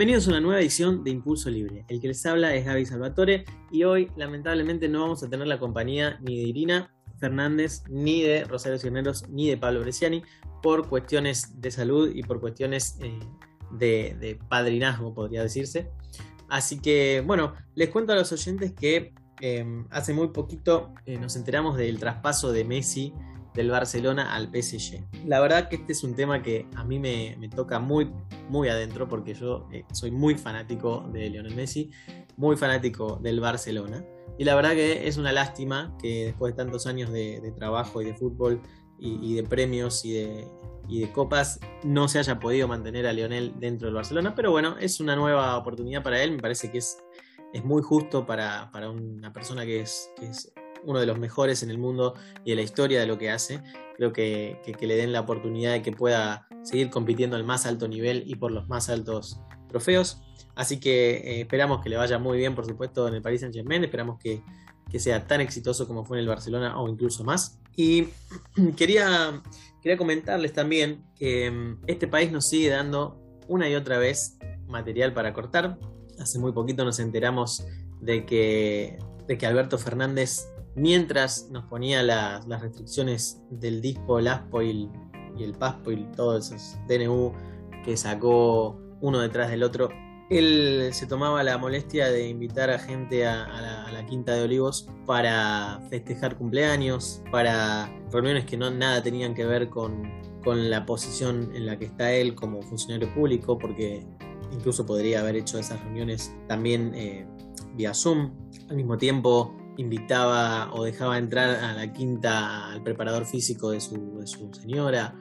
Bienvenidos a una nueva edición de Impulso Libre. El que les habla es Gaby Salvatore y hoy lamentablemente no vamos a tener la compañía ni de Irina Fernández, ni de Rosario Cisneros, ni de Pablo Bresciani por cuestiones de salud y por cuestiones eh, de, padrinazgo, podría decirse. Así que, bueno, les cuento a los oyentes que eh, hace muy poquito eh, nos enteramos del traspaso de Messi del Barcelona al PSG. La verdad que este es un tema que a mí me, toca muy, muy adentro porque yo eh, soy muy fanático de Lionel Messi, muy fanático del Barcelona. Y la verdad que es una lástima que después de tantos años de, trabajo y de fútbol y, de premios y de, y de, copas no se haya podido mantener a Lionel dentro del Barcelona. Pero bueno, es una nueva oportunidad para él. Me parece que es, es muy justo para, para una persona que es uno de los mejores en el mundo y en la historia de lo que hace. Creo que, le den la oportunidad de que pueda seguir compitiendo al más alto nivel y por los más altos trofeos. Así que eh, esperamos que le vaya muy bien, por supuesto, en el Paris Saint Germain. Esperamos que, sea tan exitoso como fue en el Barcelona o incluso más. Y quería, quería comentarles también que mm, este país nos sigue dando una y otra vez material para cortar. Hace muy poquito nos enteramos de que, de que Alberto Fernández mientras nos ponía las, restricciones del disco, el ASPO y el, PASPO y todos esos DNU que sacó uno detrás del otro, él se tomaba la molestia de invitar a gente a, la, Quinta de Olivos para festejar cumpleaños, para reuniones que no nada tenían que ver con, la posición en la que está él como funcionario público, porque incluso podría haber hecho esas reuniones también eh, vía Zoom. Al mismo tiempo, invitaba o dejaba entrar a la quinta al preparador físico de su, señora,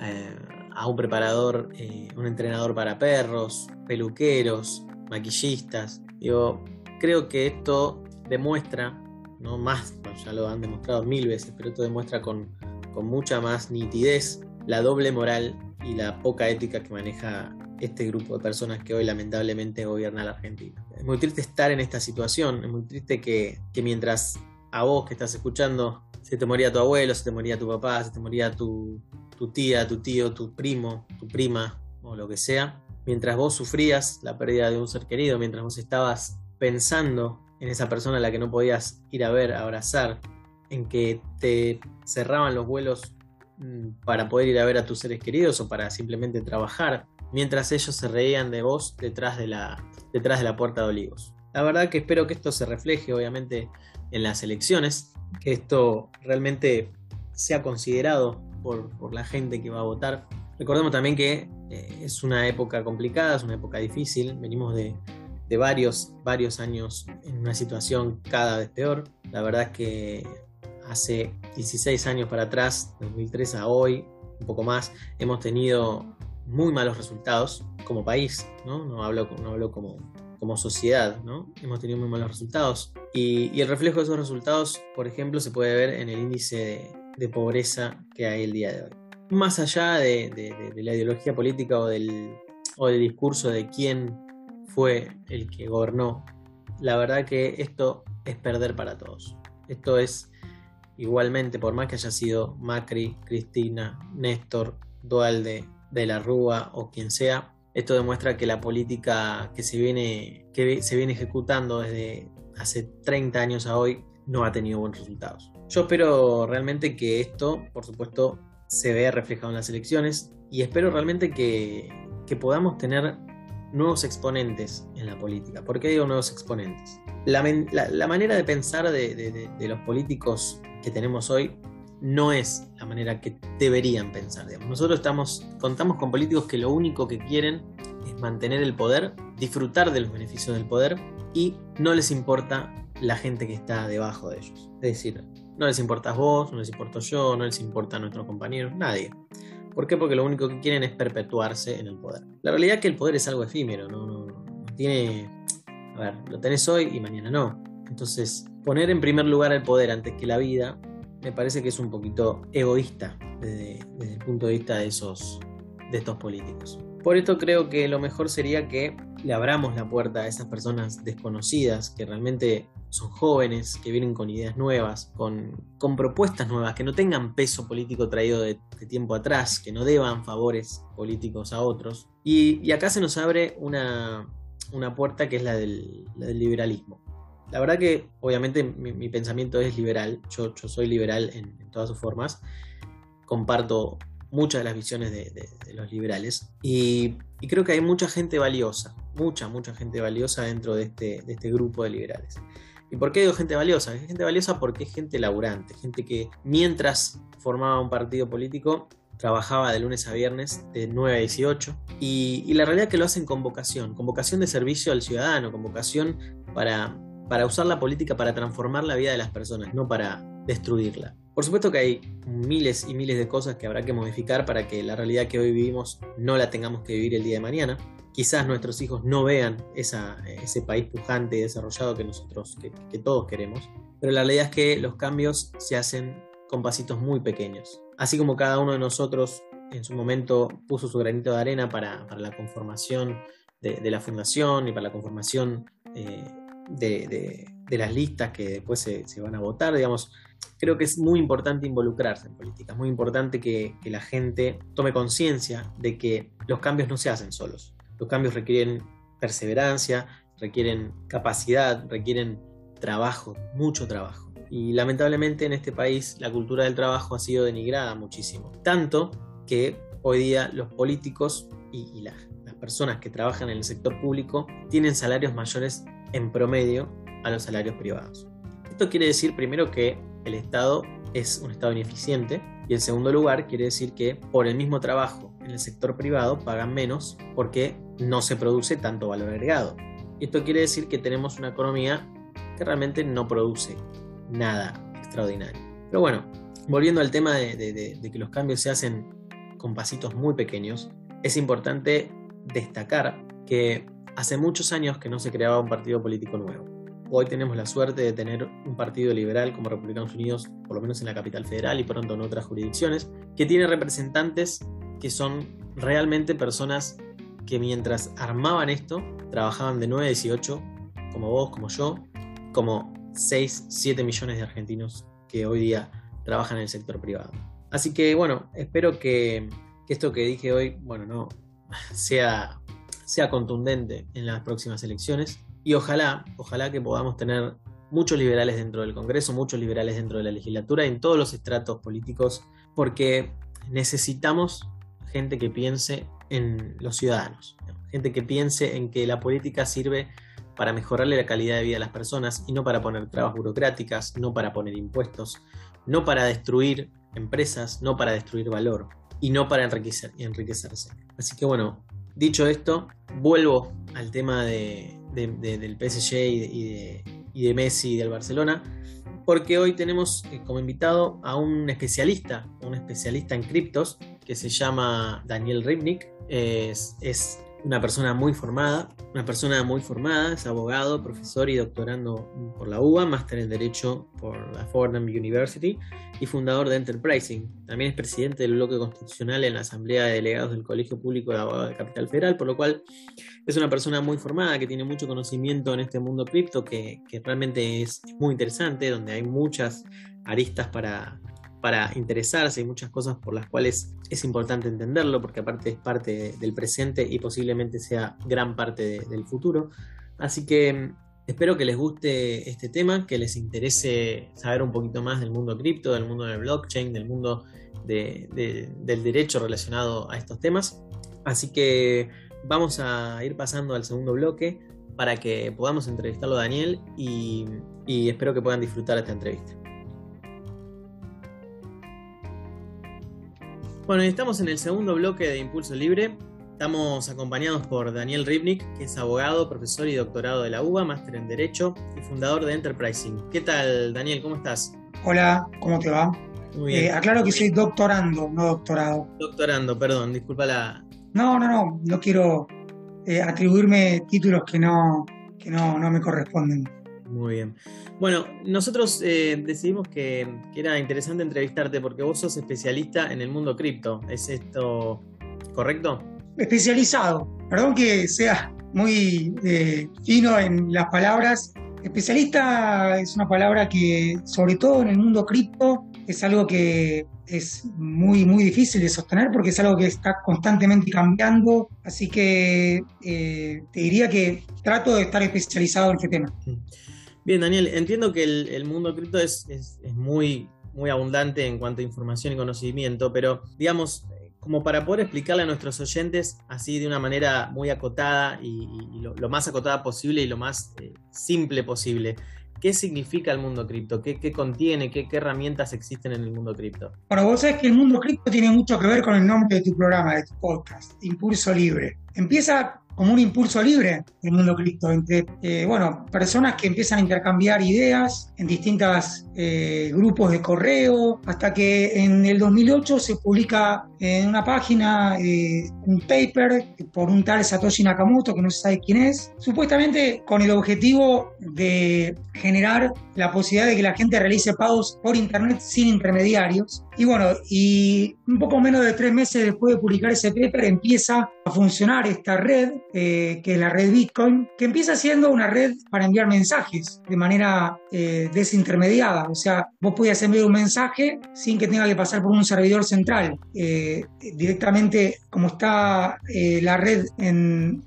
eh, a un preparador, eh, un entrenador para perros, peluqueros, maquillistas. Digo, creo que esto demuestra, no más, ya lo han demostrado mil veces, pero esto demuestra con, con mucha más nitidez la doble moral y la poca ética que maneja este grupo de personas que hoy lamentablemente gobierna la Argentina. Es muy triste estar en esta situación, es muy triste que, mientras a vos que estás escuchando se te moría tu abuelo, se te moría tu papá, se te moría tu, tu tía, tu tío, tu primo, tu prima o lo que sea, mientras vos sufrías la pérdida de un ser querido, mientras vos estabas pensando en esa persona a la que no podías ir a ver, a abrazar, en que te cerraban los vuelos mm, para poder ir a ver a tus seres queridos o para simplemente trabajar, mientras ellos se reían de vos detrás de la, detrás de la puerta de Olivos. La verdad que espero que esto se refleje obviamente en las elecciones, que esto realmente sea considerado por, la gente que va a votar. Recordemos también que eh, es una época complicada, es una época difícil, venimos de, de varios, varios años en una situación cada vez peor. La verdad que hace 16 años para atrás, 2003 a hoy, un poco más, hemos tenido muy malos resultados como país, ¿no? No hablo, no hablo como, como sociedad, ¿no? Hemos tenido muy malos resultados. Y, el reflejo de esos resultados, por ejemplo, se puede ver en el índice de, pobreza que hay el día de hoy. Más allá de, la ideología política o del, o del discurso de quién fue el que gobernó, la verdad que esto es perder para todos. Esto es igualmente, por más que haya sido Macri, Cristina, Néstor, Dualde, de la Rúa o quien sea, esto demuestra que la política que se viene, que se viene ejecutando desde hace 30 años a hoy no ha tenido buenos resultados. Yo espero realmente que esto, por supuesto, se vea reflejado en las elecciones y espero realmente que, podamos tener nuevos exponentes en la política. ¿Por qué digo nuevos exponentes? La, manera de pensar de, los políticos que tenemos hoy no es la manera que deberían pensar. Nosotros estamos, contamos con políticos que lo único que quieren es mantener el poder, disfrutar de los beneficios del poder y no les importa la gente que está debajo de ellos. Es decir, no les importas vos, no les importo yo, no les importa nuestro compañero, nadie. ¿Por qué? Porque lo único que quieren es perpetuarse en el poder. La realidad es que el poder es algo efímero, no, no, no tiene... A ver, lo tenés hoy y mañana no. Entonces, poner en primer lugar el poder antes que la vida me parece que es un poquito egoísta desde, el punto de vista de, esos, de estos políticos. Por esto creo que lo mejor sería que le abramos la puerta a esas personas desconocidas que realmente son jóvenes, que vienen con ideas nuevas, con, con propuestas nuevas, que no tengan peso político traído de, tiempo atrás, que no deban favores políticos a otros. Y, acá se nos abre una, puerta que es la del, liberalismo. La verdad que obviamente mi, pensamiento es liberal, yo, yo soy liberal en, todas sus formas, comparto muchas de las visiones de, los liberales y, creo que hay mucha gente valiosa, mucha, mucha gente valiosa dentro de este, de este grupo de liberales. ¿Y por qué digo gente valiosa? Es gente valiosa porque es gente laburante, gente que mientras formaba un partido político trabajaba de lunes a viernes de 9 a 18 y, la realidad es que lo hacen con vocación, con vocación de servicio al ciudadano, con vocación para, para usar la política para transformar la vida de las personas, no para destruirla. Por supuesto que hay miles y miles de cosas que habrá que modificar para que la realidad que hoy vivimos no la tengamos que vivir el día de mañana quizás nuestros hijos no vean ese país pujante y desarrollado que nosotros, que, todos queremos. Pero la realidad es que los cambios se hacen con pasitos muy pequeños. Así como cada uno de nosotros en su momento puso su granito de arena para, la conformación de, la fundación y para la conformación eh, de, las listas que después se, van a votar, digamos, creo que es muy importante involucrarse en política, es muy importante que la gente tome conciencia de que los cambios no se hacen solos. Los cambios requieren perseverancia, requieren capacidad, requieren trabajo, mucho trabajo. Y lamentablemente en este país la cultura del trabajo ha sido denigrada muchísimo. Tanto que hoy día los políticos y, las, personas que trabajan en el sector público tienen salarios mayores en promedio a los salarios privados. Esto quiere decir primero que el Estado es un Estado ineficiente y en segundo lugar quiere decir que por el mismo trabajo en el sector privado pagan menos porque no se produce tanto valor agregado. Esto quiere decir que tenemos una economía que realmente no produce nada extraordinario. Pero bueno, volviendo al tema de, que los cambios se hacen con pasitos muy pequeños, es importante destacar que hace muchos años que no se creaba un partido político nuevo. Hoy tenemos la suerte de tener un partido liberal como Republicanos Unidos, por lo menos en la capital federal y pronto en otras jurisdicciones, que tiene representantes que son realmente personas que mientras armaban esto, trabajaban de 9 a 18, como vos, como yo, como 6, 7 millones de argentinos que hoy día trabajan en el sector privado. Así que bueno, espero que, esto que dije hoy, bueno, no sea, sea contundente en las próximas elecciones y ojalá, ojalá que podamos tener muchos liberales dentro del Congreso, muchos liberales dentro de la legislatura, en todos los estratos políticos, porque necesitamos gente que piense en los ciudadanos, gente que piense en que la política sirve para mejorarle la calidad de vida a las personas y no para poner trabas burocráticas, no para poner impuestos, no para destruir empresas, no para destruir valor y no para enriquecer, enriquecerse. Así que bueno, dicho esto, vuelvo al tema de, del PSG y de, Messi y del Barcelona porque hoy tenemos eh, como invitado a un especialista, un especialista en criptos, que se llama Daniel Ribnik. Es una persona muy formada, una persona muy formada, es abogado, profesor y doctorando por la UBA, máster en Derecho por la Fordham University y fundador de Enterprising. También es presidente del bloque constitucional en la Asamblea de Delegados del Colegio Público de Abogados de Capital Federal, por lo cual es una persona muy formada que tiene mucho conocimiento en este mundo cripto que, que realmente es muy interesante, donde hay muchas aristas para, para interesarse y muchas cosas por las cuales es importante entenderlo, porque aparte es parte del presente y posiblemente sea gran parte del futuro. Así que mm, espero que les guste este tema, que les interese saber un poquito más del mundo cripto, del mundo del blockchain, del mundo del derecho relacionado a estos temas. Así que vamos a ir pasando al segundo bloque para que podamos entrevistarlo a Daniel y espero que puedan disfrutar esta entrevista. Bueno, estamos en el segundo bloque de Impulso Libre. Estamos acompañados por Daniel Ribnik, que es abogado, profesor y doctorado de la UBA, máster en Derecho y fundador de Enterprising. ¿Qué tal, Daniel? ¿Cómo estás? Hola, ¿cómo te va? Muy bien. Eh, aclaro que soy doctorando, no doctorado. Doctorando, perdón, disculpa la. No, no, no, no quiero eh, atribuirme títulos que no, que no, no me corresponden. Muy bien. Bueno, nosotros eh, decidimos que, era interesante entrevistarte porque vos sos especialista en el mundo cripto. ¿Es esto correcto? especializado. Perdón que sea muy eh, fino en las palabras. Especialista es una palabra que, sobre todo en el mundo cripto, es algo que es muy, muy difícil de sostener porque es algo que está constantemente cambiando. Así que eh, te diría que trato de estar especializado en este tema. Bien, Daniel, entiendo que el, mundo cripto es, muy, abundante en cuanto a información y conocimiento, pero digamos, como para poder explicarle a nuestros oyentes así de una manera muy acotada y, lo, más acotada posible y lo más eh, simple posible. ¿Qué significa el mundo cripto? ¿Qué, contiene? ¿Qué, herramientas existen en el mundo cripto? Bueno, vos sabés que el mundo cripto tiene mucho que ver con el nombre de tu programa, de tu podcast, Impulso Libre. Empieza como un impulso libre el mundo cripto, entre eh, bueno, personas que empiezan a intercambiar ideas en distintos eh, grupos de correo, hasta que en el 2008 se publica en una página eh, un paper por un tal Satoshi Nakamoto, que no se sabe quién es, supuestamente con el objetivo de generar la posibilidad de que la gente realice pagos por internet sin intermediarios. Y bueno, y un poco menos de tres meses después de publicar ese paper empieza a funcionar esta red eh, que es la red Bitcoin, que empieza siendo una red para enviar mensajes de manera eh, desintermediada. O sea, vos podías enviar un mensaje sin que tenga que pasar por un servidor central. Eh, directamente, como está la red en,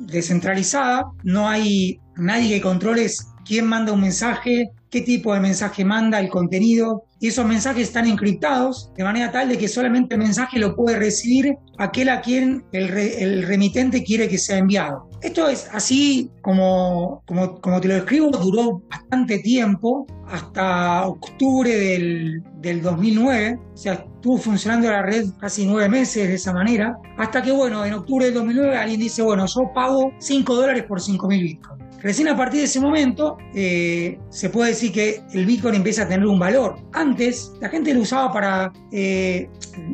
descentralizada, no hay nadie que controle quién manda un mensaje, qué tipo de mensaje manda, el contenido, y esos mensajes están encriptados de manera tal de que solamente el mensaje lo puede recibir aquel a quien el, remitente quiere que sea enviado. Esto es así como, como, como, te lo describo, duró bastante tiempo, hasta octubre del, del 2009, o sea, estuvo funcionando la red casi nueve meses de esa manera, hasta que, bueno, en octubre del 2009 alguien dice, bueno, yo pago 5 dólares por 5.000 bitcoins. Recién a partir de ese momento eh, se puede decir que el Bitcoin empieza a tener un valor. Antes la gente lo usaba para eh,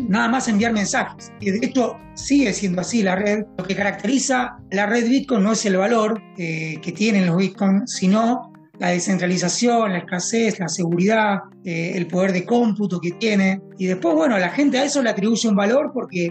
nada más enviar mensajes. Y de sigue siendo así la red. Lo que caracteriza la red Bitcoin no es el valor eh, que tienen los Bitcoins, sino la descentralización, la escasez, la seguridad, el poder de cómputo que tiene. Y después, bueno, la gente a eso le atribuye un valor porque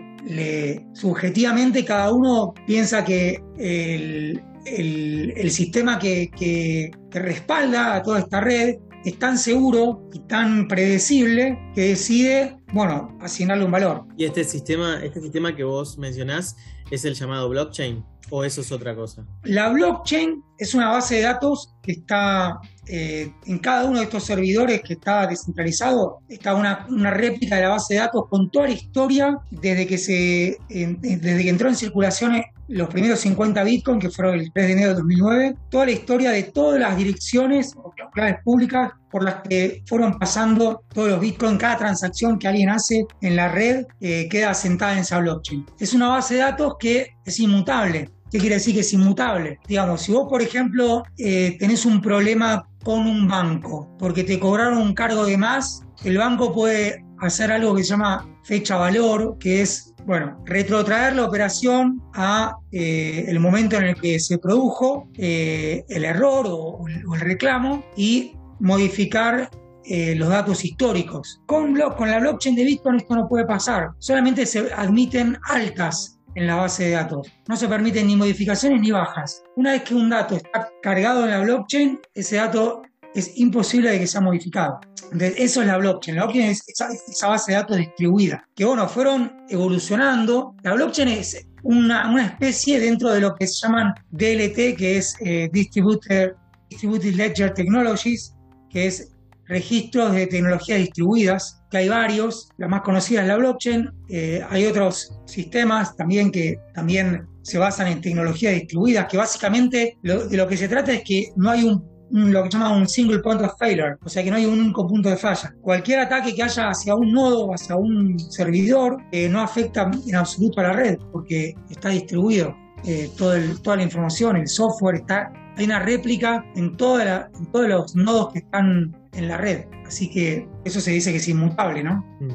subjetivamente cada uno piensa que el, el, sistema que, respalda a toda esta red es tan seguro y tan predecible que decide, bueno, asignarle un valor. ¿Y este sistema, este sistema que vos mencionás es el llamado blockchain o eso es otra cosa? La blockchain es una base de datos que está eh, en cada uno de estos servidores que está descentralizado, está una, réplica de la base de datos con toda la historia desde que, se, desde que entró en circulación los primeros 50 Bitcoin, que fueron el 3 de enero de 2009, toda la historia de todas las direcciones o claves públicas por las que fueron pasando todos los Bitcoin, cada transacción que alguien hace en la red eh, queda sentada en esa blockchain. Es una base de datos que es inmutable. ¿Qué quiere decir que es inmutable? Digamos, si vos, por ejemplo, eh, tenés un problema con un banco porque te cobraron un cargo de más, el banco puede hacer algo que se llama fecha valor, que es bueno, retrotraer la operación a eh, el momento en el que se produjo eh, el error o, el reclamo y modificar eh, los datos históricos. Con, con la blockchain de Bitcoin esto no puede pasar. Solamente se admiten altas en la base de datos. No se permiten ni modificaciones ni bajas. Una vez que un dato está cargado en la blockchain, ese dato es imposible de que sea modificado. eso es la blockchain. La blockchain es esa, base de datos distribuida, que bueno, fueron evolucionando. La blockchain es una, una especie dentro de lo que se llaman DLT, que es eh, Distributed, Ledger Technologies, que es registros de tecnologías distribuidas, que hay varios, la más conocida es la blockchain, eh, hay otros sistemas también que también se basan en tecnologías distribuidas, que básicamente de lo que se trata es que no hay un lo que se llama un single point of failure, o sea que no hay un único punto de falla. Cualquier ataque que haya hacia un nodo o hacia un servidor eh, no afecta en absoluto a la red porque está distribuido. Eh, toda la información, el software, está, hay una réplica en, toda todos los nodos que están en la red. Así que eso se dice que es inmutable, ¿no? Mm.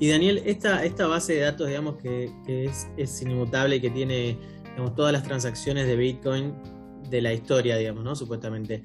Y Daniel, esta, esta base de datos, digamos, que, es, es, inmutable, que tiene todas las transacciones de Bitcoin de la historia, digamos, ¿no? Supuestamente.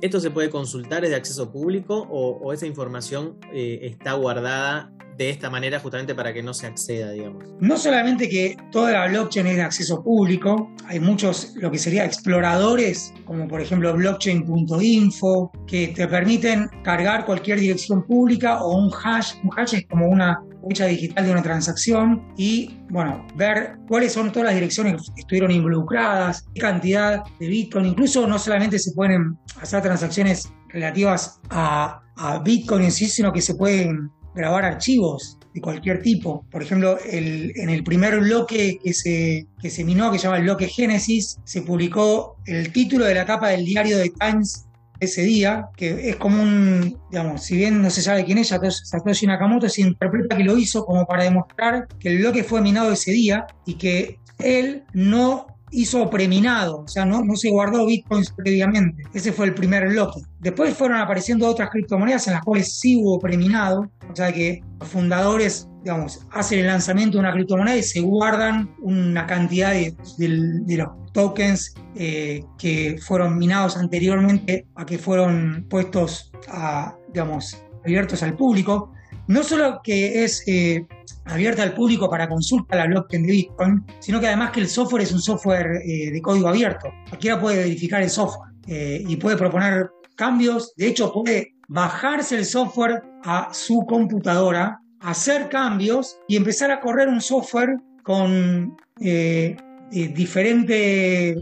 ¿Esto se puede consultar, es de acceso público o, esa información eh, está guardada de esta manera justamente para que no se acceda, digamos. No solamente que toda la blockchain es de acceso público, hay muchos, lo que sería exploradores, como por ejemplo blockchain.info, que te permiten cargar cualquier dirección pública o un hash. Un hash es como una digital de una transacción y, bueno, ver cuáles son todas las direcciones que estuvieron involucradas, qué cantidad de Bitcoin. Incluso no solamente se pueden hacer transacciones relativas a, Bitcoin en sí, sino que se pueden grabar archivos de cualquier tipo. Por ejemplo, en el primer bloque que se, que se minó, que se llama el bloque Génesis, se publicó el título de la tapa del diario de Times ese día, que es como un, digamos, si bien no se sabe quién es, Satoshi Nakamoto se interpreta que lo hizo como para demostrar que el bloque fue minado ese día y que él no hizo preminado, o sea, no, no se guardó bitcoins previamente. Ese fue el primer bloque. Después fueron apareciendo otras criptomonedas en las cuales sí hubo preminado, o sea que los fundadores, digamos, hacen el lanzamiento de una criptomoneda y se guardan una cantidad de, los tokens eh, que fueron minados anteriormente a que fueron puestos a, digamos, abiertos al público. No solo que es eh, abierta al público para consulta la blockchain de Bitcoin, sino que además que el software es un software eh, de código abierto. Cualquiera puede verificar el software eh, y puede proponer cambios. De hecho, puede bajarse el software a su computadora, hacer cambios y empezar a correr un software con eh, diferentes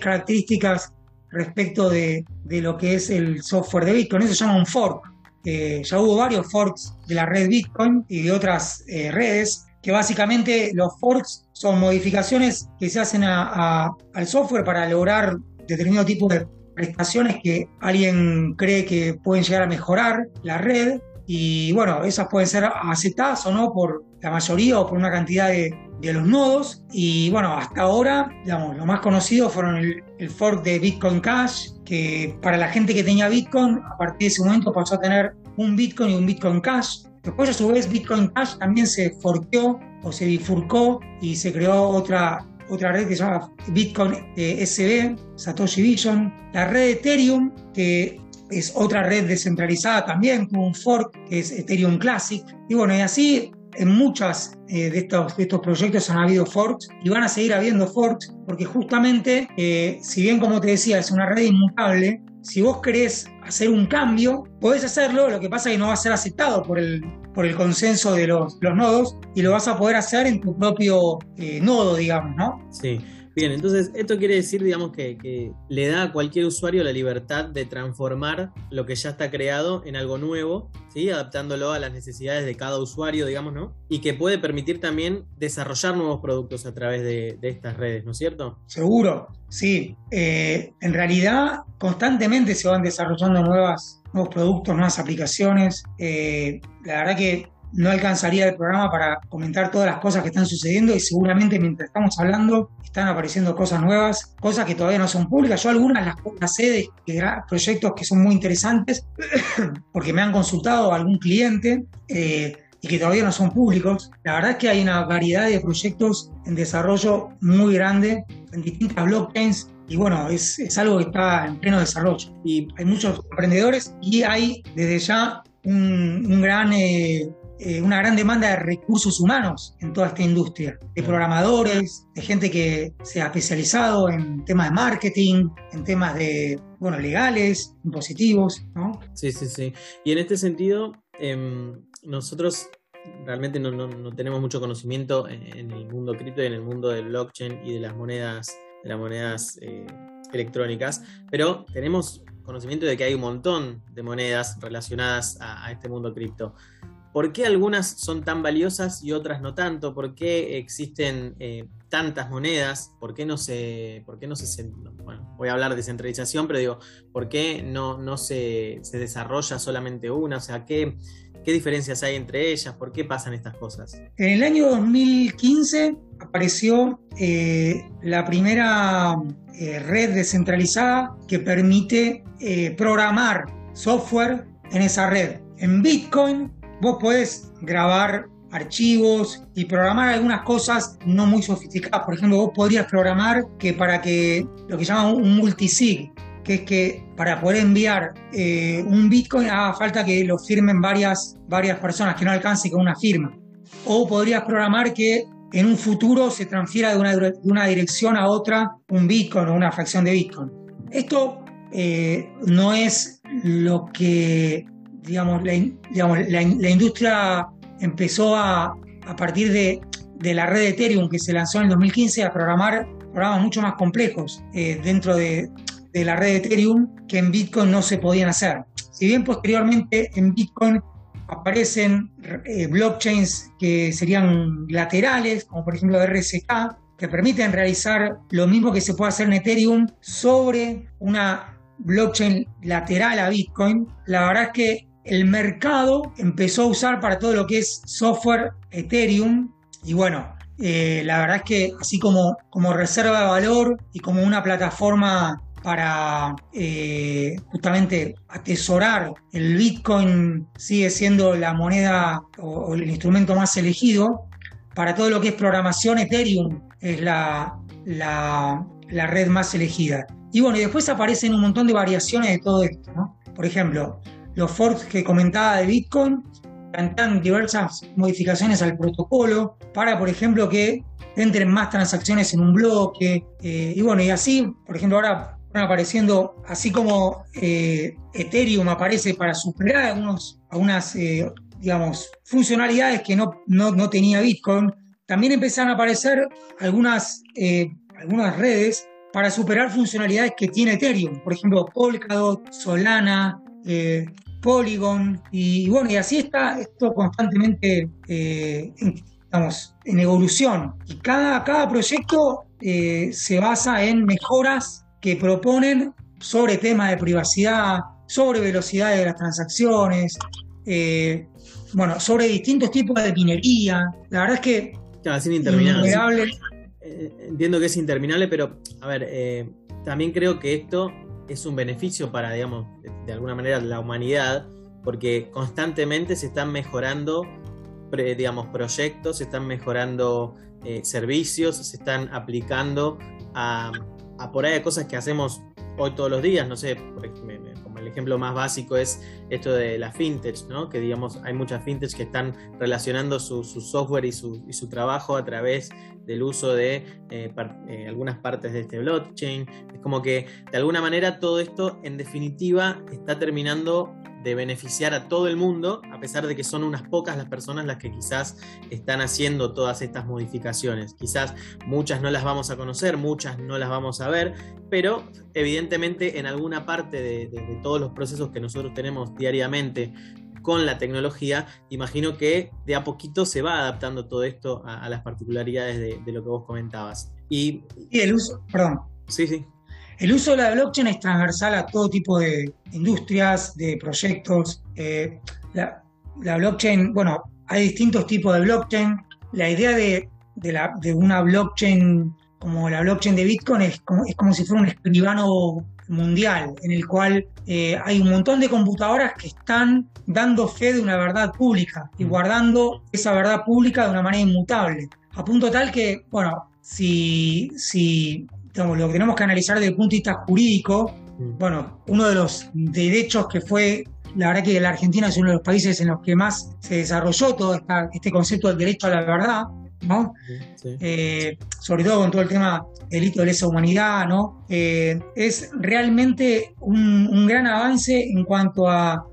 características respecto de, de, lo que es el software de Bitcoin. Eso se llama un fork. Eh, ya hubo varios forks de la red Bitcoin y de otras eh, redes, que básicamente los forks son modificaciones que se hacen al software para lograr determinado tipo de prestaciones que alguien cree que pueden llegar a mejorar la red. Y bueno, esas pueden ser aceptadas o no por la mayoría o por una cantidad de, de los nodos. Y bueno, hasta ahora, digamos, lo más conocido fueron el, fork de Bitcoin Cash, que para la gente que tenía Bitcoin, a partir de ese momento pasó a tener un Bitcoin y un Bitcoin Cash. Después, a su vez, Bitcoin Cash también se forqueó o se bifurcó y se creó otra, otra red que se llama Bitcoin eh, SB, Satoshi Vision. La red Ethereum, que es otra red descentralizada también, con un fork que es Ethereum Classic. Y bueno, y así en muchas eh, de, estos, estos proyectos han habido forks y van a seguir habiendo forks porque justamente, eh, si bien como te decía, es una red inmutable, si vos querés hacer un cambio, podés hacerlo, lo que pasa es que no va a ser aceptado por el, por el consenso de los, los nodos y lo vas a poder hacer en tu propio eh, nodo, digamos, ¿no? Sí. Bien, entonces esto quiere decir, digamos, que, le da a cualquier usuario la libertad de transformar lo que ya está creado en algo nuevo, ¿sí? adaptándolo a las necesidades de cada usuario, digamos, ¿no? Y que puede permitir también desarrollar nuevos productos a través de, estas redes, ¿no es cierto? Seguro, sí. Eh, en realidad, constantemente se van desarrollando nuevas, nuevos productos, nuevas aplicaciones. Eh, la verdad que no alcanzaría el programa para comentar todas las cosas que están sucediendo y seguramente mientras estamos hablando están apareciendo cosas nuevas, cosas que todavía no son públicas. Yo algunas las, las sé de, proyectos que son muy interesantes porque me han consultado algún cliente eh, y que todavía no son públicos. La verdad es que hay una variedad de proyectos en desarrollo muy grande en distintas blockchains y bueno, es, es, algo que está en pleno desarrollo. Y hay muchos emprendedores y hay desde ya un, gran eh, eh, una gran demanda de recursos humanos en toda esta industria, de programadores, de gente que se ha especializado en temas de marketing, en temas de, bueno, legales, impositivos, ¿no? Sí, sí, sí. Y en este sentido, em, nosotros realmente no, tenemos mucho conocimiento en, el mundo cripto y en el mundo del blockchain y de las monedas, de las monedas eh, electrónicas, pero tenemos conocimiento de que hay un montón de monedas relacionadas a este mundo cripto. ¿Por qué algunas son tan valiosas y otras no tanto? ¿Por qué existen eh, tantas monedas? ¿Por qué no se, por qué no se, bueno, voy a hablar de centralización, pero digo, ¿por qué no, no se, desarrolla solamente una? O sea, ¿qué, ¿qué diferencias hay entre ellas? ¿Por qué pasan estas cosas? En el año 2015 apareció eh, la primera eh, red descentralizada que permite programar software en esa red. En Bitcoin vos podés grabar archivos y programar algunas cosas no muy sofisticadas. Por ejemplo, vos podrías programar que para que lo que llaman un multisig, que es que para poder enviar eh, un Bitcoin haga falta que lo firmen varias, varias personas, que no alcance con una firma. O podrías programar que en un futuro se transfiera de una, dirección a otra un Bitcoin o una fracción de Bitcoin. Esto eh, no es lo que, digamos, la, digamos, la, industria empezó a, a partir de, de, la red de Ethereum que se lanzó en el 2015 a programar programas mucho más complejos eh, dentro de, de la red de Ethereum que en Bitcoin no se podían hacer. Si bien posteriormente en Bitcoin aparecen eh, blockchains que serían laterales, como por ejemplo RSK, que permiten realizar lo mismo que se puede hacer en Ethereum sobre una blockchain lateral a Bitcoin, la verdad es que el mercado empezó a usar para todo lo que es software Ethereum y bueno, eh, la verdad es que así como, como reserva de valor y como una plataforma para eh, justamente atesorar el Bitcoin sigue siendo la moneda o, el instrumento más elegido. Para todo lo que es programación, Ethereum es la, la, red más elegida. Y bueno, y después aparecen un montón de variaciones de todo esto. Por ejemplo, los forks que comentaba de Bitcoin plantean diversas modificaciones al protocolo para, por ejemplo, que entren más transacciones en un bloque. Eh, y bueno, y así, por ejemplo, ahora apareciendo, así como eh, Ethereum aparece para superar algunos, algunas, eh, digamos, funcionalidades que no, no, tenía Bitcoin, también empezaron a aparecer algunas, algunas redes para superar funcionalidades que tiene Ethereum, por ejemplo, Polkadot, Solana, Polygon, y, bueno, y así está esto constantemente, estamos en evolución. Y cada, cada proyecto se basa en mejoras que proponen sobre temas de privacidad, sobre velocidad de las transacciones, eh, bueno, sobre distintos tipos de minería. La verdad es que... es interminable. Eh, entiendo que es interminable, pero a ver, eh, también creo que esto es un beneficio para, digamos, de, alguna manera la humanidad, porque constantemente se están mejorando, digamos, proyectos, se están mejorando servicios, se están aplicando a por ahí cosas que hacemos hoy todos los días, no sé, como el ejemplo más básico es esto de la fintech, ¿no? que digamos hay muchas fintech que están relacionando su, software y su, y su, trabajo a través del uso de eh, eh, algunas partes de este blockchain. Es como que de alguna manera todo esto en definitiva está terminando de beneficiar a todo el mundo, a pesar de que son unas pocas las personas las que quizás están haciendo todas estas modificaciones. Quizás muchas no las vamos a conocer, muchas no las vamos a ver, pero evidentemente en alguna parte de, todos los procesos que nosotros tenemos diariamente con la tecnología, imagino que de a poquito se va adaptando todo esto a, las particularidades de, lo que vos comentabas. Y, y el uso, perdón. Sí, sí. El uso de la blockchain es transversal a todo tipo de industrias, de proyectos. Eh, la, blockchain, bueno, hay distintos tipos de blockchain. La idea de, una blockchain como la blockchain de Bitcoin es como, es como si fuera un escribano mundial, en el cual eh, hay un montón de computadoras que están dando fe de una verdad pública y mm. guardando esa verdad pública de una manera inmutable. A punto tal que, bueno, si, si lo que tenemos que analizar desde el punto de vista jurídico, mm. bueno, uno de los derechos que fue, la verdad que la Argentina es uno de los países en los que más se desarrolló todo este concepto del derecho a la verdad, ¿no? Eh, sobre todo con todo el tema delito de lesa humanidad, ¿no? Eh, es realmente un, gran avance en cuanto a,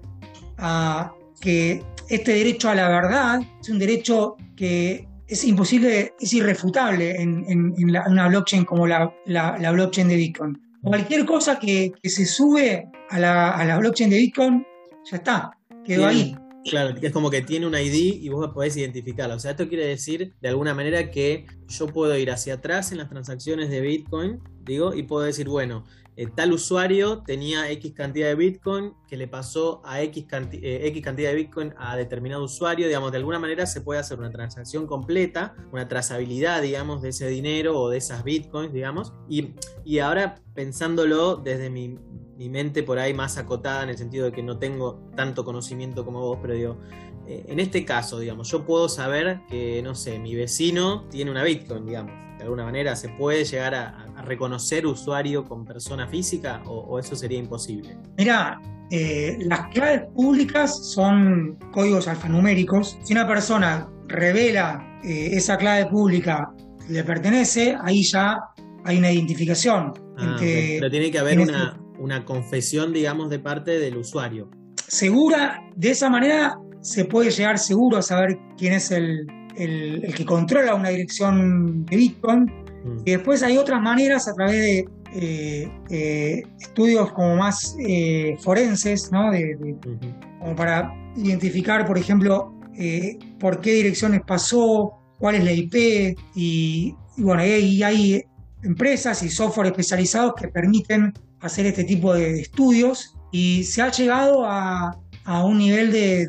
que este derecho a la verdad es un derecho que es imposible, es irrefutable en, una blockchain como la, blockchain de Bitcoin. Cualquier cosa que, se sube a la, blockchain de Bitcoin, ya está, quedó ahí. Claro, es como que tiene un ID y vos podés identificarlo. O sea, esto quiere decir de alguna manera que yo puedo ir hacia atrás en las transacciones de Bitcoin, digo, y puedo decir, bueno, eh, tal usuario tenía X cantidad de Bitcoin que le pasó a X, eh, X, cantidad de Bitcoin a determinado usuario, digamos, de alguna manera se puede hacer una transacción completa, una trazabilidad, digamos, de ese dinero o de esas Bitcoins, digamos, y, y ahora pensándolo desde mi, mi, mente por ahí más acotada en el sentido de que no tengo tanto conocimiento como vos, pero digo, eh, en este caso, digamos, yo puedo saber que, no sé, mi vecino tiene una Bitcoin, digamos, de alguna manera se puede llegar a reconocer usuario con persona física o, eso sería imposible? Mira, eh, las claves públicas son códigos alfanuméricos. Si una persona revela eh, esa clave pública que le pertenece, ahí ya hay una identificación. Ah, Pero tiene que haber una, una confesión, digamos, de parte del usuario. Segura, de esa manera se puede llegar seguro a saber quién es el, el, que controla una dirección de Bitcoin. Mm. Y después hay otras maneras a través de eh, eh, estudios como más eh, forenses, ¿no? Como para identificar, por ejemplo, por qué direcciones pasó, cuál es la IP. Y, bueno, y hay empresas y software especializados que permiten hacer este tipo de estudios y se ha llegado a, a un nivel de,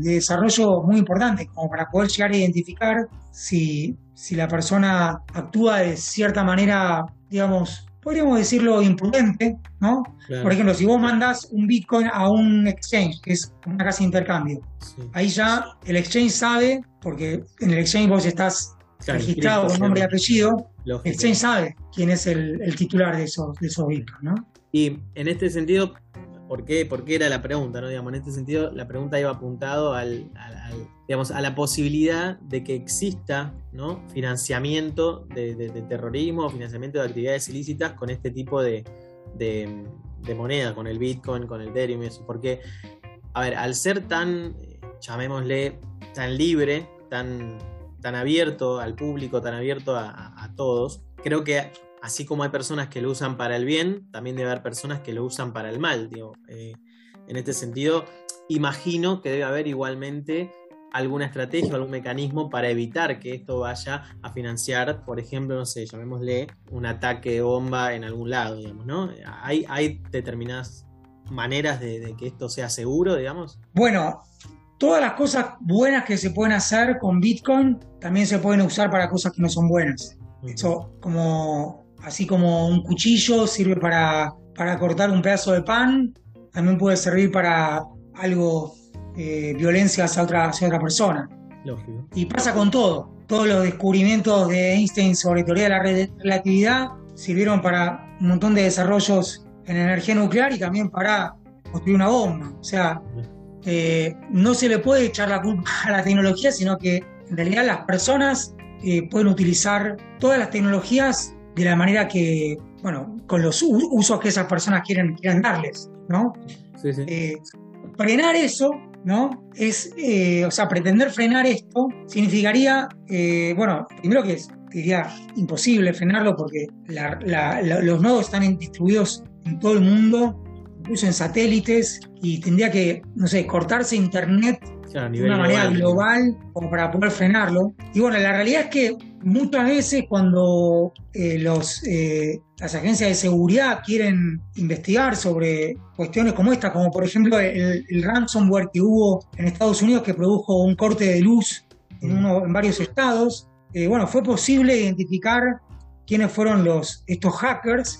desarrollo muy importante, como para poder llegar a identificar si, si la persona actúa de cierta manera, digamos, podríamos decirlo imprudente, ¿no? Por ejemplo, si vos mandas un Bitcoin a un exchange, que es una casa de intercambio, ahí ya el exchange sabe, porque en el exchange vos estás registrado con nombre y apellido, el exchange sabe quién es el, titular de esos, de esos Bitcoins, ¿no? Y en este sentido, ¿Por qué? era la pregunta, ¿no? Digamos, en este sentido, la pregunta iba apuntado al, digamos, a la posibilidad de que exista ¿no? financiamiento de, terrorismo, financiamiento de actividades ilícitas con este tipo de, moneda, con el Bitcoin, con el Ethereum y eso. Porque, a ver, al ser tan, llamémosle, tan libre, tan, tan abierto al público, tan abierto a todos, creo que así como hay personas que lo usan para el bien, también debe haber personas que lo usan para el mal. Eh, en este sentido, imagino que debe haber igualmente alguna estrategia, algún mecanismo para evitar que esto vaya a financiar, por ejemplo, no sé, llamémosle un ataque de bomba en algún lado, digamos, ¿no? ¿Hay, hay determinadas maneras de, que esto sea seguro, digamos? Bueno, todas las cosas buenas que se pueden hacer con Bitcoin también se pueden usar para cosas que no son buenas. Eso, como así como un cuchillo sirve para, cortar un pedazo de pan, también puede servir para algo, eh, violencia hacia otra, otra persona. Lógico. Y pasa con todo. Todos los descubrimientos de Einstein sobre teoría de la relatividad sirvieron para un montón de desarrollos en energía nuclear y también para construir una bomba. O sea, eh, no se le puede echar la culpa a la tecnología, sino que en realidad las personas eh, pueden utilizar todas las tecnologías de la manera que, bueno, con los usos que esas personas quieren, quieran darles, ¿no? Sí, sí. Eh, frenar eso, ¿no? Es, eh, o sea, pretender frenar esto significaría, eh, bueno, primero que es, diría, imposible frenarlo porque los nodos están distribuidos en todo el mundo, incluso en satélites, y tendría que, no sé, cortarse internet de una manera global como para poder frenarlo. Y bueno, la realidad es que muchas veces cuando eh, los, eh, las agencias de seguridad quieren investigar sobre cuestiones como esta, como por ejemplo el, ransomware que hubo en Estados Unidos que produjo un corte de luz en, uno, en varios estados, eh, bueno, fue posible identificar quiénes fueron los, estos hackers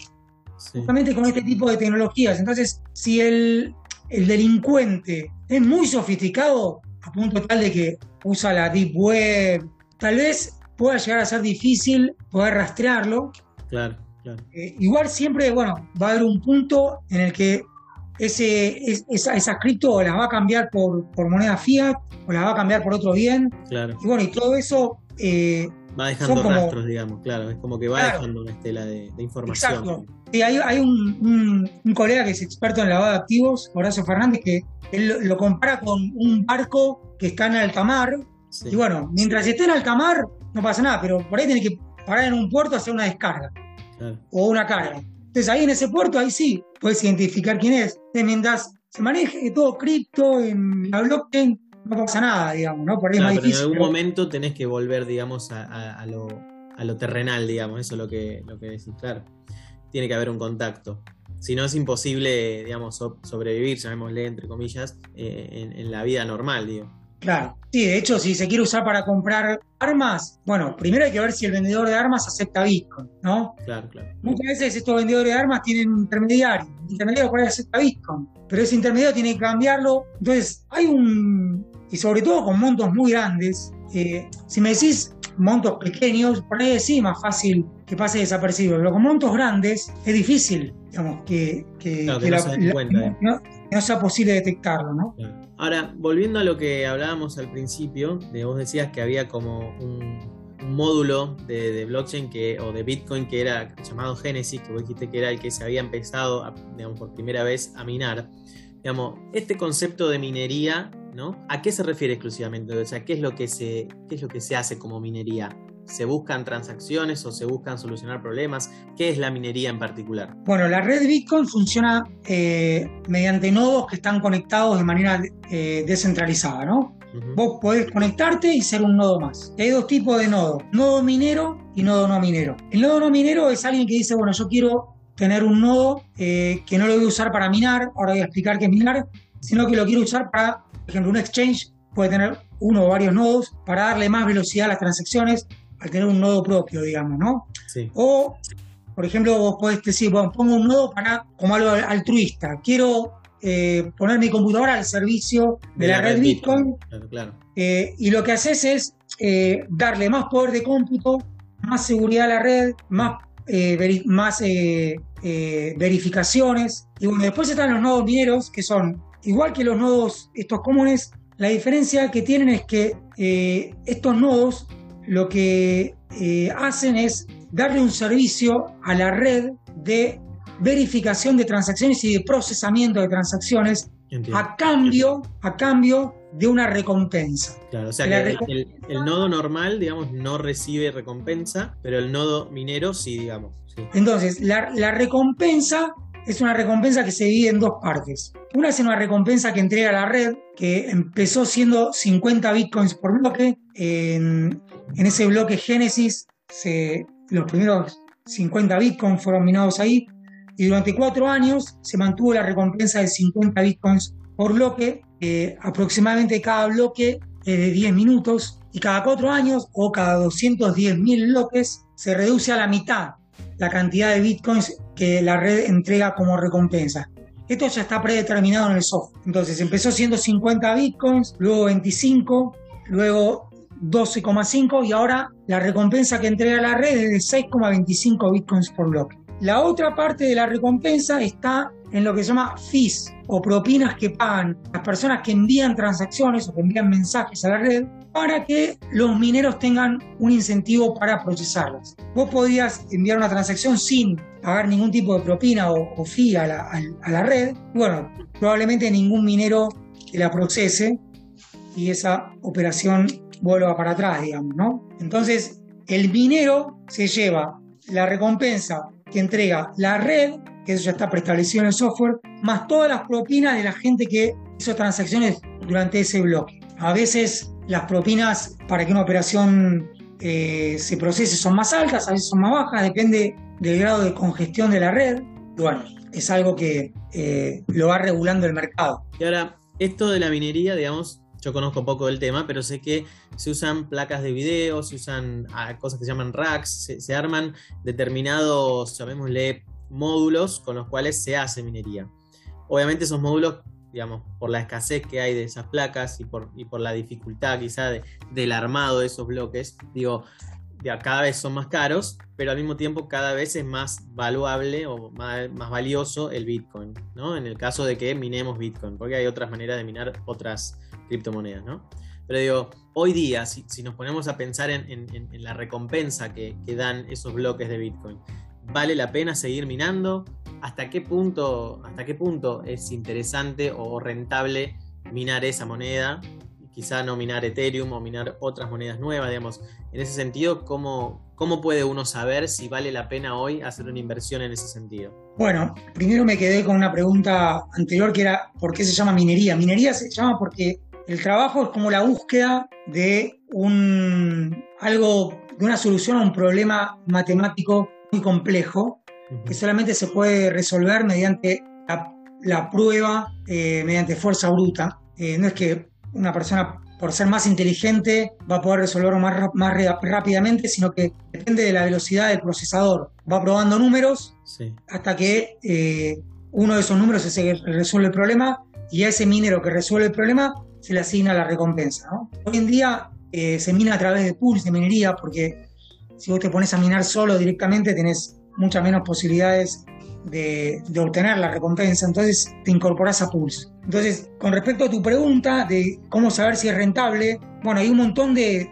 justamente con este tipo de tecnologías. Entonces, si el, el delincuente es muy sofisticado, a punto tal de que usa la deep web, tal vez pueda llegar a ser difícil poder rastrearlo. Claro, claro. Eh, igual siempre, bueno, va a haber un punto en el que ese, esa, cripto la va a cambiar por, por moneda fiat o la va a cambiar por otro bien. Claro. Y bueno, y todo eso... Eh, va dejando rastros, digamos, claro. Es como que va dejando una estela de, información. Exacto. Sí, hay, un, colega que es experto en lavado de activos, Horacio Fernández, que él lo compara con un barco que está en alta mar. Y bueno, mientras esté en alta mar, no pasa nada, pero por ahí tiene que parar en un puerto a hacer una descarga o una carga. Entonces ahí en ese puerto, ahí sí, puedes identificar quién es. mientras se maneje todo cripto en la blockchain, no pasa nada, digamos, ¿no? Por ahí es difícil. en algún momento tenés que volver, digamos, a, lo, terrenal, digamos, eso es lo que, lo que decís, claro tiene que haber un contacto. Si no es imposible, digamos, sobrevivir, llamémosle entre comillas, eh, en, la vida normal, digo. Claro, sí, de hecho, si se quiere usar para comprar armas, bueno, primero hay que ver si el vendedor de armas acepta Bitcoin, ¿no? Claro, claro. Muchas veces estos vendedores de armas tienen un intermediario, el intermediario por ahí acepta Bitcoin, pero ese intermediario tiene que cambiarlo. Entonces, hay un, y sobre todo con montos muy grandes, eh, si me decís montos pequeños, por ahí sí, más fácil que pase desapercibido, pero con montos grandes es difícil, digamos, que, no, sea posible detectarlo, ¿no? Ahora, volviendo a lo que hablábamos al principio, de, vos decías que había como un, módulo de, blockchain que, o de Bitcoin que era llamado Genesis, que vos dijiste que era el que se había empezado, digamos, por primera vez a minar. Digamos, este concepto de minería ¿A qué se refiere exclusivamente? O sea, ¿qué es lo que se, es lo que se hace como minería? ¿Se buscan transacciones o se buscan solucionar problemas? ¿Qué es la minería en particular? Bueno, la red Bitcoin funciona eh, mediante nodos que están conectados de manera eh, descentralizada, ¿no? Vos podés conectarte y ser un nodo más. Hay dos tipos de nodos, nodo minero y nodo no minero. El nodo no minero es alguien que dice, bueno, yo quiero tener un nodo eh, que no lo voy a usar para minar, ahora voy a explicar qué es minar, sino que lo quiero usar para por ejemplo, un exchange puede tener uno o varios nodos para darle más velocidad a las transacciones tener un nodo propio, digamos, ¿no? Sí. O, por ejemplo, vos podés decir, bueno, pongo un nodo para, como algo altruista. Quiero eh, poner mi computadora al servicio de, la, red, Bitcoin. Claro, eh, y lo que haces es eh, darle más poder de cómputo, más seguridad a la red, más, más verificaciones. Y bueno, después están los nodos mineros, que son igual que los nodos estos comunes, la diferencia que tienen es que estos nodos lo que eh, hacen es darle un servicio a la red de verificación de transacciones y de procesamiento de transacciones a cambio, a cambio de una recompensa. Claro, o sea que el, nodo normal, digamos, no recibe recompensa, pero el nodo minero sí, digamos. Entonces, la, la recompensa es una recompensa que se divide en dos partes. Una es una recompensa que entrega la red, que empezó siendo 50 bitcoins por bloque. En, ese bloque Génesis, los primeros 50 bitcoins fueron minados ahí. Y durante cuatro años se mantuvo la recompensa de 50 bitcoins por bloque. aproximadamente cada bloque es de 10 minutos. Y cada cuatro años o cada 210 mil bloques se reduce a la mitad la cantidad de bitcoins que la red entrega como recompensa. Esto ya está predeterminado en el software. Entonces empezó siendo 50 bitcoins, luego 25, luego 12,5 y ahora la recompensa que entrega la red es de 6,25 bitcoins por bloque. La otra parte de la recompensa está en lo que se llama fees o propinas que pagan las personas que envían transacciones o que envían mensajes a la red para que los mineros tengan un incentivo para procesarlas. Vos podías enviar una transacción sin pagar ningún tipo de propina o, fee a la, red. Bueno, probablemente ningún minero la procese y esa operación vuelva para atrás, digamos, ¿no? Entonces, el minero se lleva la recompensa que entrega la red, que eso ya está preestablecido en el software, más todas las propinas de la gente que hizo transacciones durante ese bloque. A veces las propinas para que una operación eh, se procese son más altas, a veces son más bajas, depende del grado de congestión de la red. bueno, es algo que eh, lo va regulando el mercado. Y ahora, esto de la minería, digamos, yo conozco poco del tema, pero sé que se usan placas de video, se usan ah, cosas que se llaman racks, se, arman determinados, llamémosle, módulos con los cuales se hace minería. Obviamente esos módulos digamos, por la escasez que hay de esas placas y por, y por la dificultad quizá del armado de esos bloques, digo, ya cada vez son más caros, pero al mismo tiempo cada vez es más valuable o más, valioso el Bitcoin, ¿no? En el caso de que minemos Bitcoin, porque hay otras maneras de minar otras criptomonedas, ¿no? Pero digo, hoy día, si, nos ponemos a pensar en, la recompensa que, dan esos bloques de Bitcoin, ¿vale la pena seguir minando? hasta qué punto, hasta qué punto es interesante o rentable minar esa moneda, quizá no minar Ethereum o minar otras monedas nuevas, digamos. En ese sentido, ¿cómo, ¿cómo puede uno saber si vale la pena hoy hacer una inversión en ese sentido? Bueno, primero me quedé con una pregunta anterior que era ¿por qué se llama minería? Minería se llama porque el trabajo es como la búsqueda de un algo de una solución a un problema matemático muy complejo que solamente se puede resolver mediante la, prueba, eh, mediante fuerza bruta. Eh, no es que una persona, por ser más inteligente, va a poder resolverlo más, más rápidamente, sino que depende de la velocidad del procesador. Va probando números hasta que eh, uno de esos números es el que resuelve el problema y a ese minero que resuelve el problema se le asigna la recompensa. Hoy en día eh, se mina a través de pools de minería, porque si vos te pones a minar solo directamente tenés muchas menos posibilidades de, obtener la recompensa, entonces te incorporas a pools. Entonces, con respecto a tu pregunta de cómo saber si es rentable, bueno, hay un montón de,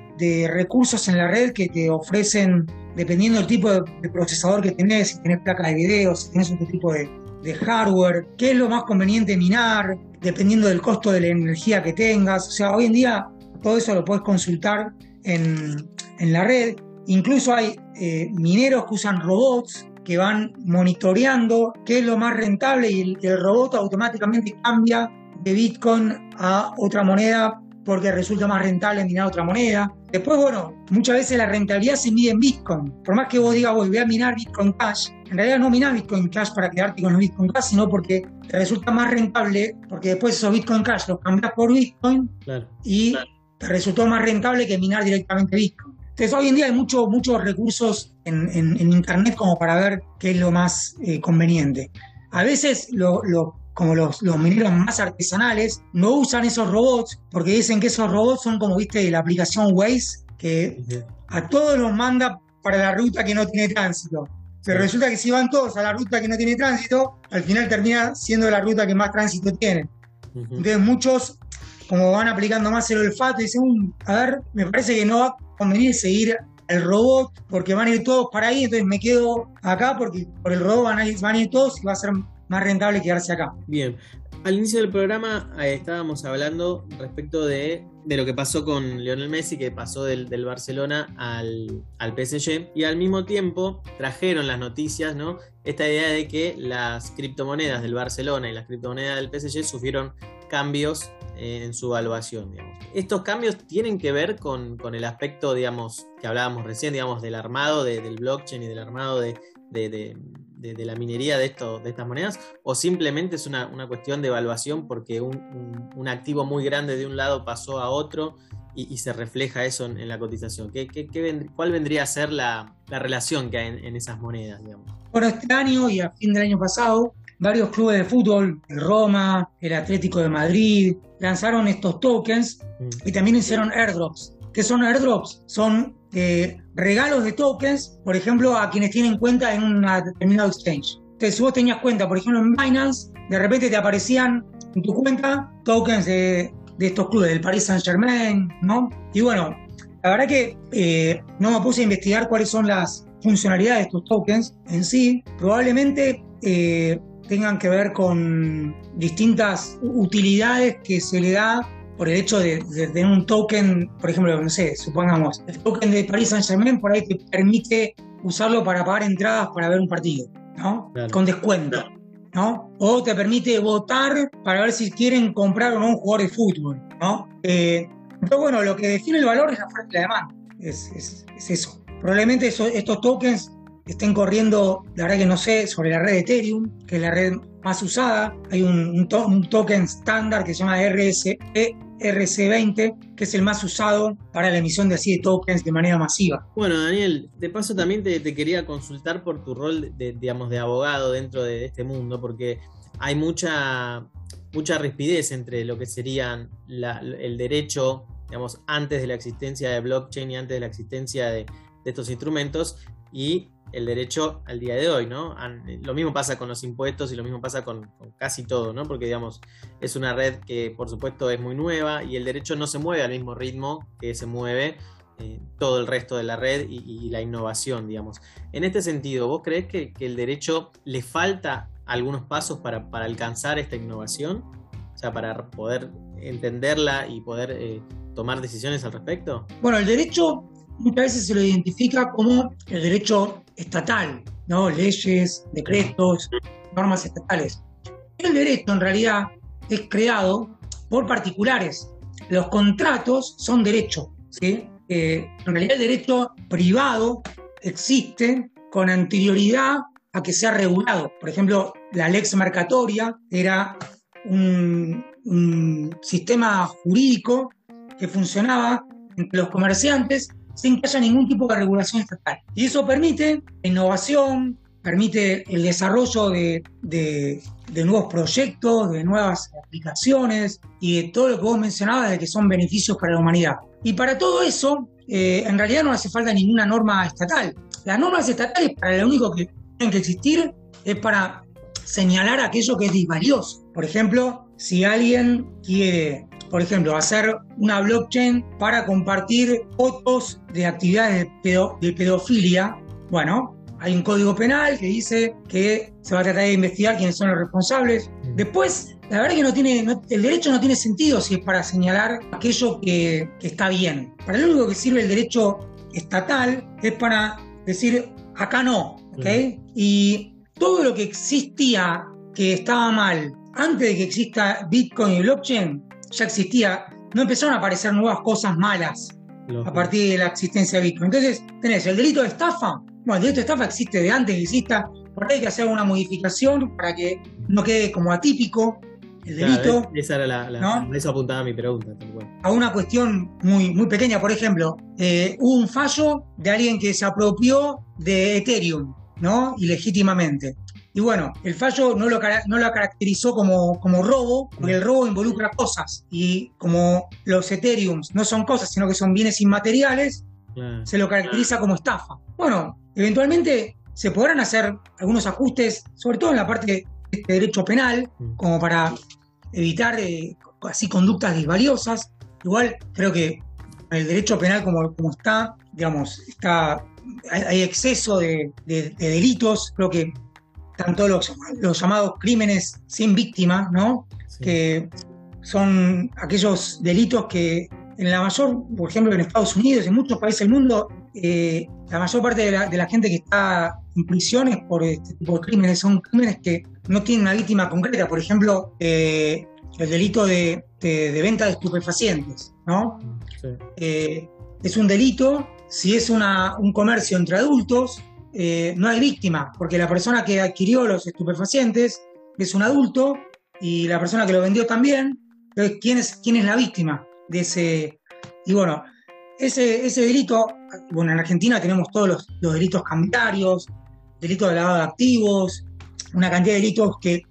recursos en la red que te ofrecen, dependiendo del tipo de, procesador que tenés, si tenés placas de video, si tenés otro tipo de, de hardware, qué es lo más conveniente minar, dependiendo del costo de la energía que tengas. O sea, hoy en día todo eso lo puedes consultar en, la red. Incluso hay eh, mineros que usan robots que van monitoreando qué es lo más rentable y el, robot automáticamente cambia de Bitcoin a otra moneda porque resulta más rentable minar otra moneda. Después, bueno, muchas veces la rentabilidad se mide en Bitcoin. Por más que vos digas, voy a minar Bitcoin Cash, en realidad no minás Bitcoin Cash para quedarte con los Bitcoin Cash, sino porque te resulta más rentable, porque después esos Bitcoin Cash los cambias por Bitcoin y te resultó más rentable que minar directamente Bitcoin. Entonces hoy en día hay muchos muchos recursos en, Internet como para ver qué es lo más eh, conveniente. A veces como los, mineros más artesanales no usan esos robots porque dicen que esos robots son como viste la aplicación Waze que a todos los manda para la ruta que no tiene tránsito. Pero resulta que si van todos a la ruta que no tiene tránsito, al final termina siendo la ruta que más tránsito tiene. Entonces muchos, como van aplicando más el olfato, dicen, a ver, me parece que no va a convenir seguir el robot porque van a ir todos para ahí, entonces me quedo acá porque por el robot van a ir, van a ir todos y va a ser más rentable quedarse acá. Bien, al inicio del programa eh, estábamos hablando respecto de, lo que pasó con Lionel Messi, que pasó del, Barcelona al, al, PSG, y al mismo tiempo trajeron las noticias, ¿no? Esta idea de que las criptomonedas del Barcelona y las criptomonedas del PSG sufrieron cambios eh, en su evaluación, digamos. Estos cambios tienen que ver con, el aspecto, digamos, que hablábamos recién, digamos, del armado del blockchain y del armado de de, la minería de, esto, de estas monedas o simplemente es una, cuestión de evaluación porque un, activo muy grande de un lado pasó a otro y, se refleja eso en, la cotización? ¿Qué, cuál vendría a ser la, relación que hay en, esas monedas? Digamos? Bueno, este año y a fin del año pasado, varios clubes de fútbol, el Roma, el Atlético de Madrid, lanzaron estos tokens mm. y también hicieron airdrops. ¿Qué son airdrops? Son eh, regalos de tokens, por ejemplo, a quienes tienen cuenta en un determinado exchange. Entonces, si vos tenías cuenta, por ejemplo, en Binance, de repente te aparecían en tu cuenta tokens de, estos clubes, del Paris Saint Germain, ¿no? Y bueno, la verdad que eh, no me puse a investigar cuáles son las funcionalidades de estos tokens en sí. Probablemente eh, tengan que ver con distintas utilidades que se le da por el hecho de, tener un token, por ejemplo, no sé, supongamos, el token de Paris Saint Germain por ahí te permite usarlo para pagar entradas para ver un partido, ¿no? Con descuento, ¿no? O te permite votar para ver si quieren comprar o no un jugador de fútbol, ¿no? Eh, pero bueno, lo que define el valor es la oferta y la demanda, es, eso. Probablemente estos tokens estén corriendo, la verdad que no sé, sobre la red de Ethereum, que es la red más usada. Hay un, token estándar que se llama RS, RC20, que es el más usado para la emisión de así de tokens de manera masiva. Bueno, Daniel, de paso también te, quería consultar por tu rol de, digamos, de abogado dentro de este mundo, porque hay mucha, mucha rispidez entre lo que serían el derecho, digamos, antes de la existencia de blockchain y antes de la existencia de, de estos instrumentos y el derecho al día de hoy, ¿no? Lo mismo pasa con los impuestos y lo mismo pasa con, casi todo, ¿no? Porque, digamos, es una red que, por supuesto, es muy nueva y el derecho no se mueve al mismo ritmo que se mueve eh, todo el resto de la red y, la innovación, digamos. En este sentido, ¿vos crees que, el derecho le falta algunos pasos para, alcanzar esta innovación? O sea, para poder entenderla y poder eh, tomar decisiones al respecto? Bueno, el derecho muchas veces se lo identifica como el derecho estatal, ¿no? Leyes, decretos, normas estatales. El derecho en realidad es creado por particulares. Los contratos son derecho, ¿sí? Eh, en realidad el derecho privado existe con anterioridad a que sea regulado. Por ejemplo, la lex mercatoria era un, un sistema jurídico que funcionaba entre los comerciantes sin que haya ningún tipo de regulación estatal. Y eso permite innovación, permite el desarrollo de, nuevos proyectos, de nuevas aplicaciones y de todo lo que vos mencionabas de que son beneficios para la humanidad. Y para todo eso, eh, en realidad no hace falta ninguna norma estatal. Las normas estatales, para lo único que tienen que existir, es para señalar aquello que es disvalioso. Por ejemplo, si alguien quiere, por ejemplo, hacer una blockchain para compartir fotos de actividades de, pedofilia, bueno, hay un código penal que dice que se va a tratar de investigar quiénes son los responsables. Mm. Después, la verdad es que no tiene, el derecho no tiene sentido si es para señalar aquello que, que está bien. Para lo único que sirve el derecho estatal es para decir, acá no, ¿ok? Mm. Y todo lo que existía que estaba mal antes de que exista Bitcoin y blockchain, ya existía, no empezaron a aparecer nuevas cosas malas a partir de la existencia de Bitcoin. Entonces, tenés el delito de estafa. Bueno, el delito de estafa existe de antes que exista, por ahí hay que hacer una modificación para que no quede como atípico el delito. esa era la, eso apuntaba mi pregunta. A una cuestión muy, muy pequeña, por ejemplo, eh, hubo un fallo de alguien que se apropió de Ethereum, ¿no? Ilegítimamente. Y bueno, el fallo no lo, no lo caracterizó como, como robo, porque el robo involucra cosas. Y como los Ethereums no son cosas, sino que son bienes inmateriales, se lo caracteriza como estafa. Bueno, eventualmente se podrán hacer algunos ajustes, sobre todo en la parte de este derecho penal, mm. como para evitar eh, así conductas desvaliosas. Igual creo que el derecho penal como, como está, digamos, está hay, exceso de, de, delitos. Creo que tanto los, los llamados crímenes sin víctima, ¿no? Que son aquellos delitos que en la mayor, por ejemplo, en Estados Unidos, en muchos países del mundo, eh, la mayor parte de la, gente que está en prisiones por este tipo de crímenes son crímenes que no tienen una víctima concreta. Por ejemplo, eh, el delito de, venta de estupefacientes, ¿no? Eh, es un delito si es una, un comercio entre adultos eh, no hay víctima, porque la persona que adquirió los estupefacientes es un adulto y la persona que lo vendió también. Entonces, ¿quién es, quién es la víctima de ese? Y bueno, ese, ese delito, bueno, en Argentina tenemos todos los, delitos cambiarios, delitos de lavado de activos, una cantidad de delitos que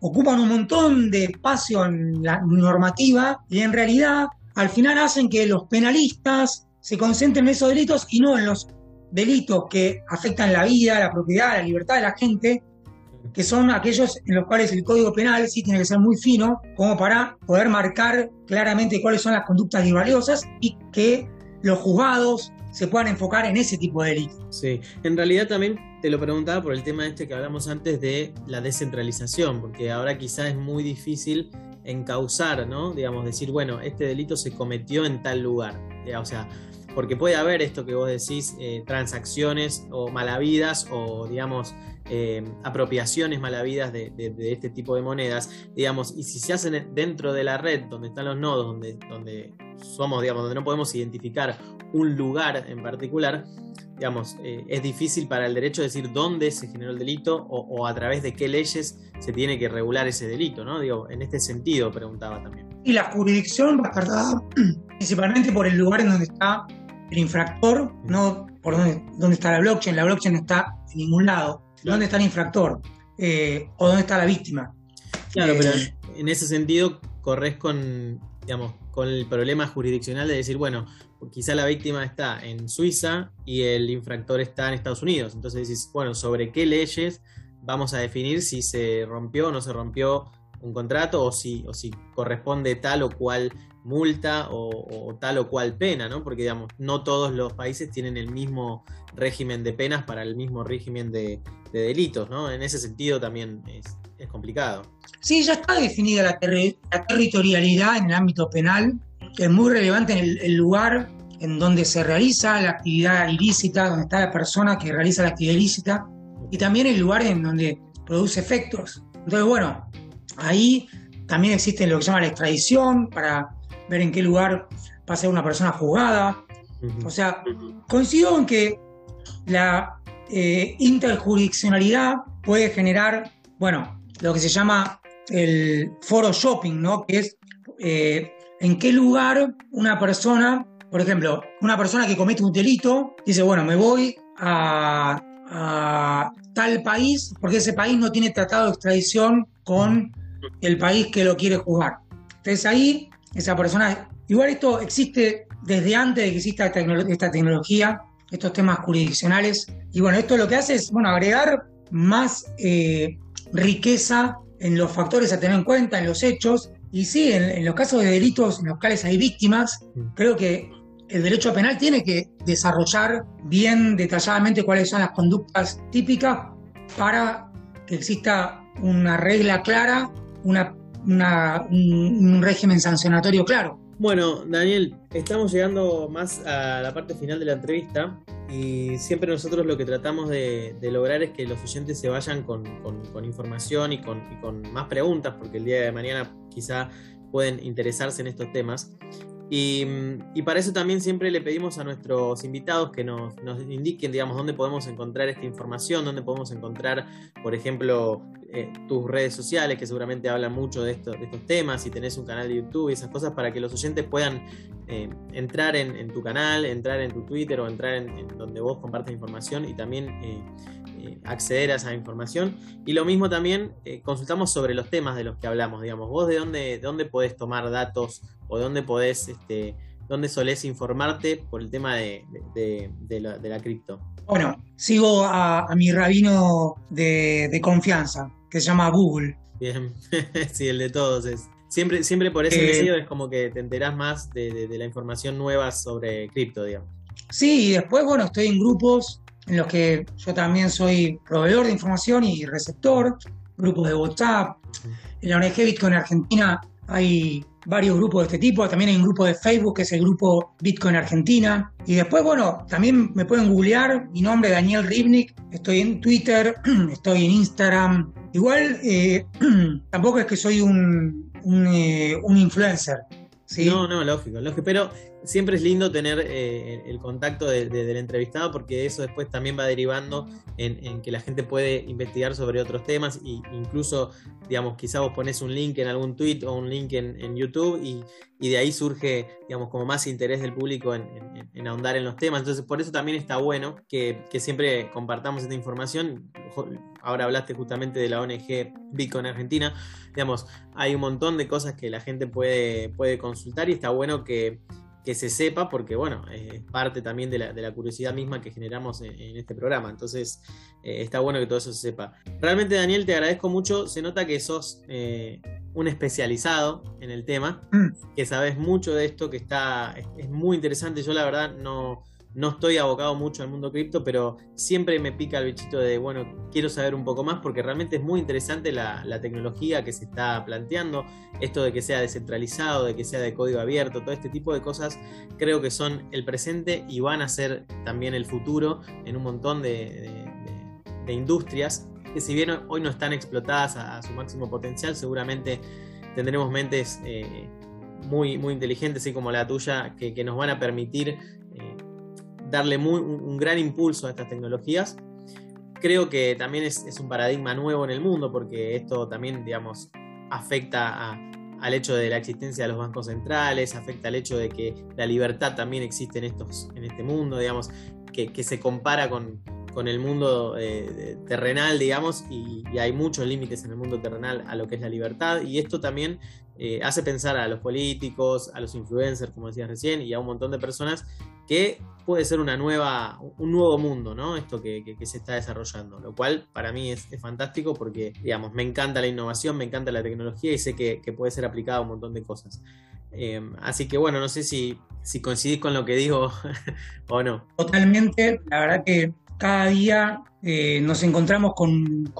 ocupan un montón de espacio en la normativa y en realidad al final hacen que los penalistas se concentren en esos delitos y no en los delitos que afectan la vida, la propiedad, la libertad de la gente, que son aquellos en los cuales el Código Penal sí tiene que ser muy fino, como para poder marcar claramente cuáles son las conductas valiosas y que los juzgados se puedan enfocar en ese tipo de delitos. Sí, en realidad también te lo preguntaba por el tema este que hablamos antes de la descentralización, porque ahora quizás es muy difícil encauzar, ¿no? Digamos, decir, bueno, este delito se cometió en tal lugar. O sea, porque puede haber esto que vos decís, eh, transacciones o malavidas o, digamos, eh, apropiaciones malavidas de, este tipo de monedas, digamos, y si se hacen dentro de la red donde están los nodos, donde, donde somos, digamos, donde no podemos identificar un lugar en particular, digamos, eh, es difícil para el derecho decir dónde se generó el delito o, a través de qué leyes se tiene que regular ese delito, ¿no? Digo, en este sentido preguntaba también. Y la jurisdicción va a principalmente por el lugar en donde está el infractor, no por dónde, está la blockchain. La blockchain no está en ningún lado. ¿Dónde está el infractor? Eh, ¿O dónde está la víctima? Claro, pero eh, en ese sentido corres con, digamos, con el problema jurisdiccional de decir, bueno, quizá la víctima está en Suiza y el infractor está en Estados Unidos. Entonces decís, bueno, ¿sobre qué leyes vamos a definir si se rompió o no se rompió un contrato o si, o si corresponde tal o cual multa o, tal o cual pena, ¿no? Porque, digamos, no todos los países tienen el mismo régimen de penas para el mismo régimen de, delitos, ¿no? En ese sentido también es, complicado. Sí, ya está definida la, territorialidad en el ámbito penal, que es muy relevante en el, lugar en donde se realiza la actividad ilícita, donde está la persona que realiza la actividad ilícita, y también el lugar en donde produce efectos. Entonces, bueno, ahí también existe lo que se llama la extradición para ver en qué lugar va a ser una persona juzgada. O sea, coincido en que la eh, interjurisdiccionalidad puede generar, bueno, lo que se llama el foro shopping, ¿no? Que es eh, en qué lugar una persona, por ejemplo, una persona que comete un delito, dice, bueno, me voy a, a tal país porque ese país no tiene tratado de extradición con el país que lo quiere jugar. Entonces ahí esa persona, igual esto existe desde antes de que exista esta tecnología, estos temas jurisdiccionales, y bueno, esto lo que hace es, bueno, agregar más eh, riqueza en los factores a tener en cuenta, en los hechos, y sí, en, los casos de delitos en los cuales hay víctimas, creo que el derecho penal tiene que desarrollar bien detalladamente cuáles son las conductas típicas para que exista una regla clara, un, régimen sancionatorio claro. Bueno, Daniel, estamos llegando más a la parte final de la entrevista y siempre nosotros lo que tratamos de, lograr es que los oyentes se vayan con, información y con, y con, más preguntas, porque el día de mañana quizá pueden interesarse en estos temas. Y, para eso también siempre le pedimos a nuestros invitados que nos, indiquen, digamos, dónde podemos encontrar esta información, dónde podemos encontrar, por ejemplo, eh, tus redes sociales, que seguramente hablan mucho de, de estos temas, si tenés un canal de YouTube y esas cosas, para que los oyentes puedan eh, entrar en, tu canal, entrar en tu Twitter o entrar en, donde vos compartes información y también eh, acceder a esa información. Y lo mismo también consultamos sobre los temas de los que hablamos, digamos, vos de dónde, de dónde podés tomar datos o dónde podés, este, dónde solés informarte por el tema de, la, cripto? Bueno, sigo a, mi rabino de, confianza, que se llama Google. Bien, sí, el de todos es. Siempre, siempre por ese eh, medio es como que te enterás más de, la información nueva sobre cripto, digamos. Sí, y después, bueno, estoy en grupos en los que yo también soy proveedor de información y receptor, grupos de WhatsApp. En la ONG Bitcoin Argentina hay varios grupos de este tipo. También hay un grupo de Facebook que es el grupo Bitcoin Argentina. Y después, bueno, también me pueden googlear. Mi nombre es Daniel Ribnik. Estoy en Twitter, estoy en Instagram. Igual, eh, tampoco es que soy un, un, eh, un influencer. No, no, lógico, lógico. Pero siempre es lindo tener eh, el contacto del entrevistado porque eso después también va derivando en, que la gente puede investigar sobre otros temas e incluso, digamos, quizá vos pones un link en algún tweet o un link en, YouTube y, de ahí surge, digamos, como más interés del público en, ahondar en los temas. Entonces, por eso también está bueno que, siempre compartamos esta información. Ahora hablaste justamente de la ONG Bitcoin Argentina. Digamos, hay un montón de cosas que la gente puede, puede consultar y está bueno que que se sepa, porque bueno, es parte también de la, curiosidad misma que generamos en, este programa. Entonces, eh, está bueno que todo eso se sepa. Realmente, Daniel, te agradezco mucho. Se nota que sos eh, un especializado en el tema, mm. que sabes mucho de esto, que está, es muy interesante. Yo la verdad no no estoy abocado mucho al mundo cripto, pero siempre me pica el bichito de, bueno, quiero saber un poco más porque realmente es muy interesante la, tecnología que se está planteando, esto de que sea descentralizado, de que sea de código abierto, todo este tipo de cosas creo que son el presente y van a ser también el futuro en un montón de, industrias que si bien hoy no están explotadas a, su máximo potencial, seguramente tendremos mentes eh, muy, muy inteligentes, así como la tuya, que, que nos van a permitir darle un, gran impulso a estas tecnologías. Creo que también es, un paradigma nuevo en el mundo porque esto también, digamos, afecta al hecho de la existencia de los bancos centrales, afecta al hecho de que la libertad también existe en, estos, en este mundo, digamos, que, se compara con, el mundo eh, terrenal, digamos, y, hay muchos límites en el mundo terrenal a lo que es la libertad, y esto también eh, hace pensar a los políticos, a los influencers, como decías recién, y a un montón de personas que puede ser una nueva, un nuevo mundo, ¿no? Esto que, se está desarrollando, lo cual para mí es, fantástico porque, digamos, me encanta la innovación, me encanta la tecnología y sé que, puede ser aplicada a un montón de cosas. Eh, así que bueno, no sé si, si coincidís con lo que digo o no. Totalmente, la verdad que cada día eh, nos encontramos con,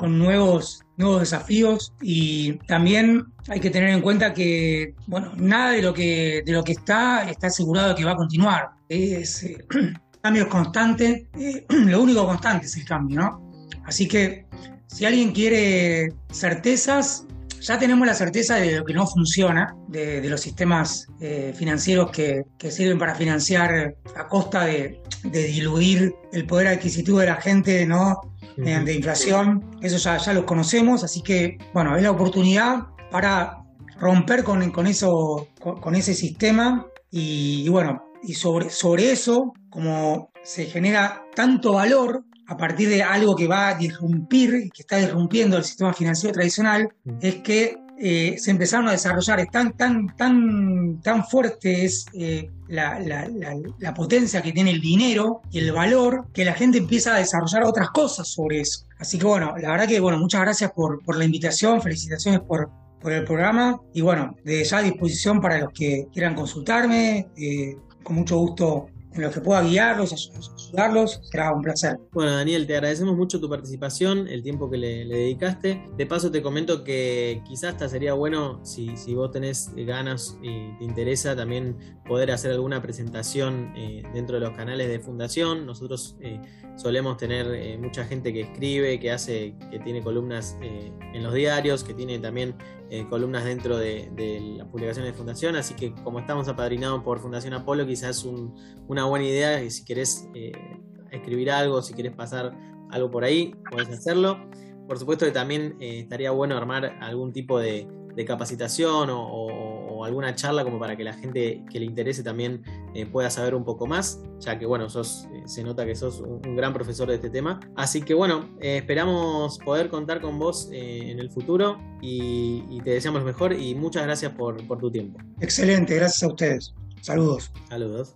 nuevos, desafíos y también hay que tener en cuenta que bueno, nada de lo que, de lo que está está asegurado que va a continuar. Es eh, cambio constante, eh, lo único constante es el cambio, ¿no? Así que si alguien quiere certezas, ya tenemos la certeza de lo que no funciona, de, los sistemas eh, financieros que, sirven para financiar a costa de, diluir el poder adquisitivo de la gente, ¿no? Mediante inflación. Eso ya, ya lo conocemos, así que, bueno, es la oportunidad para romper con, con eso, con, ese sistema y, bueno, y sobre, sobre eso, como se genera tanto valor a partir de algo que va a disrumpir, que está disrumpiendo el sistema financiero tradicional, mm. es que eh, se empezaron a desarrollar, es tan, tan, tan, tan fuerte es eh, la, potencia que tiene el dinero y el valor, que la gente empieza a desarrollar otras cosas sobre eso. Así que bueno, la verdad que bueno, muchas gracias por, por la invitación, felicitaciones por, por el programa y bueno, de ya a disposición para los que quieran consultarme, eh, con mucho gusto en los que pueda guiarlos, ayudarlos, será un placer. Bueno, Daniel, te agradecemos mucho tu participación, el tiempo que le, dedicaste. De paso, te comento que quizás hasta sería bueno, si, si, vos tenés ganas y te interesa, también poder hacer alguna presentación eh, dentro de los canales de Fundación. Nosotros eh, solemos tener eh, mucha gente que escribe, que hace, que tiene columnas en los diarios, que tiene también columnas dentro de, de las publicaciones de Fundación. Así que, como estamos apadrinados por Fundación Apolo, quizás un, una buena idea y si querés eh, escribir algo, si querés pasar algo por ahí, podés hacerlo. Por supuesto que también eh, estaría bueno armar algún tipo de, capacitación o, alguna charla como para que la gente que le interese también eh, pueda saber un poco más, ya que bueno, sos, se nota que sos un, gran profesor de este tema. Así que bueno, esperamos poder contar con vos en el futuro y, te deseamos lo mejor y muchas gracias por, por tu tiempo. Excelente, gracias a ustedes. Saludos. Saludos.